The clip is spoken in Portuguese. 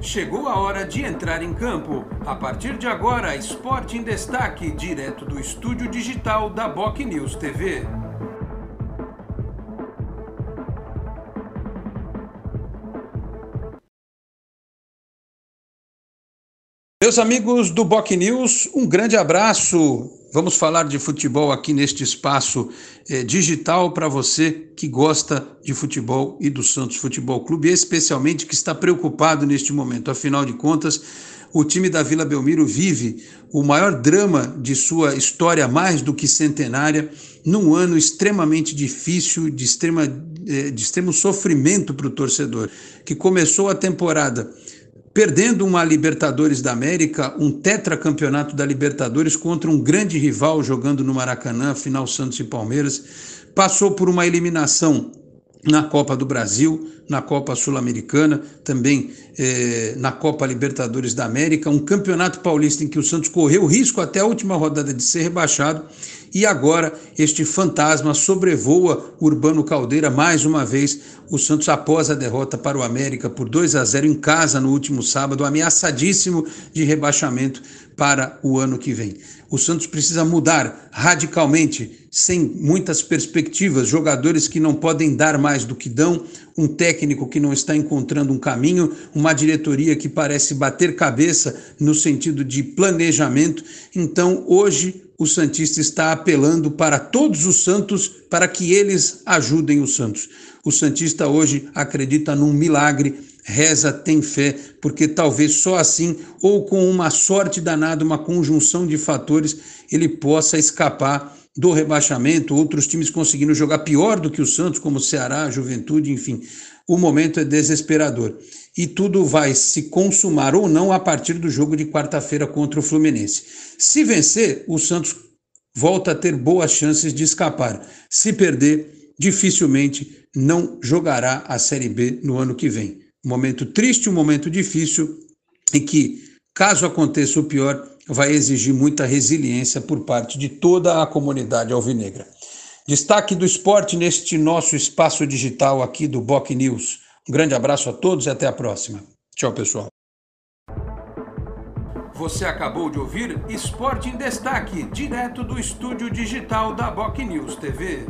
Chegou a hora de entrar em campo. A partir de agora, Esporte em Destaque, direto do estúdio digital da Boc News TV. Meus amigos do Boc News, um grande abraço. Vamos falar de futebol aqui neste espaço eh, digital para você que gosta de futebol e do Santos Futebol Clube, especialmente que está preocupado neste momento. Afinal de contas, o time da Vila Belmiro vive o maior drama de sua história, mais do que centenária, num ano extremamente difícil, de, extrema, eh, de extremo sofrimento para o torcedor, que começou a temporada perdendo uma Libertadores da América, um tetracampeonato da Libertadores contra um grande rival jogando no Maracanã, final Santos e Palmeiras, passou por uma eliminação na Copa do Brasil, na Copa Sul-Americana, também eh, na Copa Libertadores da América, um campeonato paulista em que o Santos correu risco até a última rodada de ser rebaixado e agora este fantasma sobrevoa Urbano Caldeira mais uma vez. O Santos, após a derrota para o América por 2 a 0 em casa no último sábado, ameaçadíssimo de rebaixamento para o ano que vem. O Santos precisa mudar radicalmente, sem muitas perspectivas, jogadores que não podem dar mais do que dão, um técnico que não está encontrando um caminho, uma diretoria que parece bater cabeça no sentido de planejamento. Então, hoje, o Santista está apelando para todos os santos para que eles ajudem os santos. O Santista hoje acredita num milagre, reza, tem fé, porque talvez só assim, ou com uma sorte danada, uma conjunção de fatores, ele possa escapar do rebaixamento, outros times conseguindo jogar pior do que o Santos, como o Ceará, Juventude, enfim. O momento é desesperador. E tudo vai se consumar ou não a partir do jogo de quarta-feira contra o Fluminense. Se vencer, o Santos volta a ter boas chances de escapar. Se perder, dificilmente não jogará a Série B no ano que vem. Um momento triste, um momento difícil e que, caso aconteça o pior, vai exigir muita resiliência por parte de toda a comunidade alvinegra. Destaque do esporte neste nosso espaço digital aqui do Boc News. Um grande abraço a todos e até a próxima. Tchau, pessoal. Você acabou de ouvir Esporte em Destaque, direto do estúdio digital da Boc News TV.